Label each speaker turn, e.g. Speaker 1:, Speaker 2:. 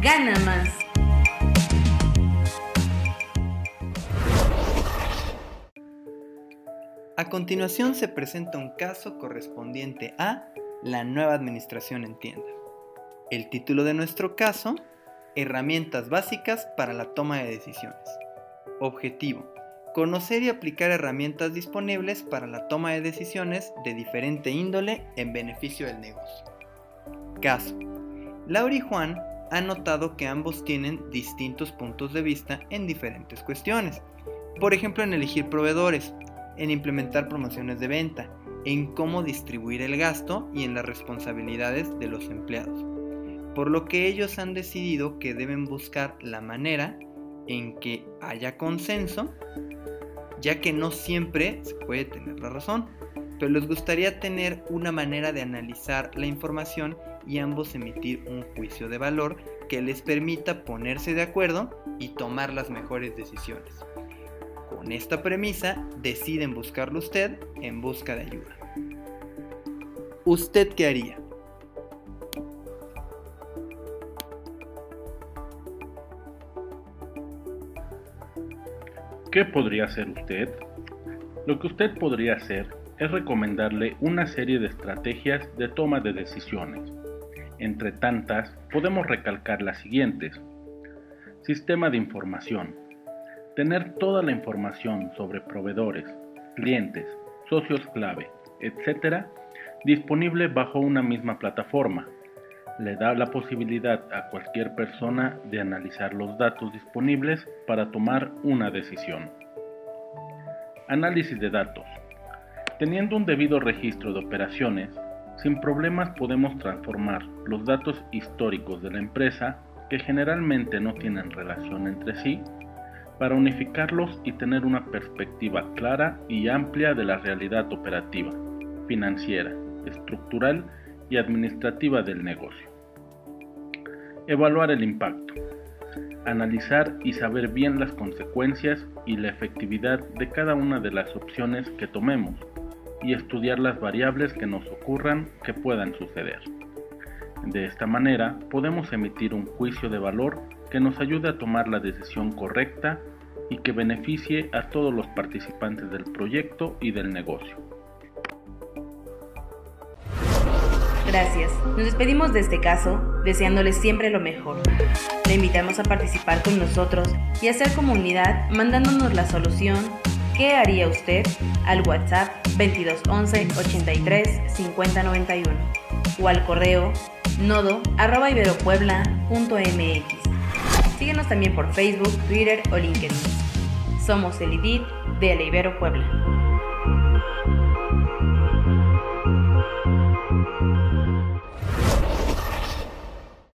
Speaker 1: gana más.
Speaker 2: A continuación se presenta un caso correspondiente a la nueva administración en tienda. El título de nuestro caso, Herramientas básicas para la toma de decisiones. Objetivo, conocer y aplicar herramientas disponibles para la toma de decisiones de diferente índole en beneficio del negocio. Caso, Laura y Juan han notado que ambos tienen distintos puntos de vista en diferentes cuestiones. Por ejemplo, en elegir proveedores, en implementar promociones de venta, en cómo distribuir el gasto y en las responsabilidades de los empleados por lo que ellos han decidido que deben buscar la manera en que haya consenso, ya que no siempre se puede tener la razón, pero les gustaría tener una manera de analizar la información y ambos emitir un juicio de valor que les permita ponerse de acuerdo y tomar las mejores decisiones. Con esta premisa, deciden buscarlo usted en busca de ayuda. ¿Usted qué haría?
Speaker 3: ¿Qué podría hacer usted? Lo que usted podría hacer es recomendarle una serie de estrategias de toma de decisiones. Entre tantas, podemos recalcar las siguientes. Sistema de información. Tener toda la información sobre proveedores, clientes, socios clave, etc. disponible bajo una misma plataforma, le da la posibilidad a cualquier persona de analizar los datos disponibles para tomar una decisión. Análisis de datos. Teniendo un debido registro de operaciones, sin problemas podemos transformar los datos históricos de la empresa, que generalmente no tienen relación entre sí, para unificarlos y tener una perspectiva clara y amplia de la realidad operativa, financiera, estructural y administrativa del negocio. Evaluar el impacto. Analizar y saber bien las consecuencias y la efectividad de cada una de las opciones que tomemos y estudiar las variables que nos ocurran que puedan suceder. De esta manera podemos emitir un juicio de valor que nos ayude a tomar la decisión correcta y que beneficie a todos los participantes del proyecto y del negocio.
Speaker 1: Gracias. Nos despedimos de este caso deseándoles siempre lo mejor. Le invitamos a participar con nosotros y a hacer comunidad mandándonos la solución ¿Qué haría usted? al WhatsApp 2211 83 5091 o al correo nodo arroba iberopuebla.mx. Síguenos también por Facebook, Twitter o LinkedIn. Somos el IDIT de la Ibero Puebla.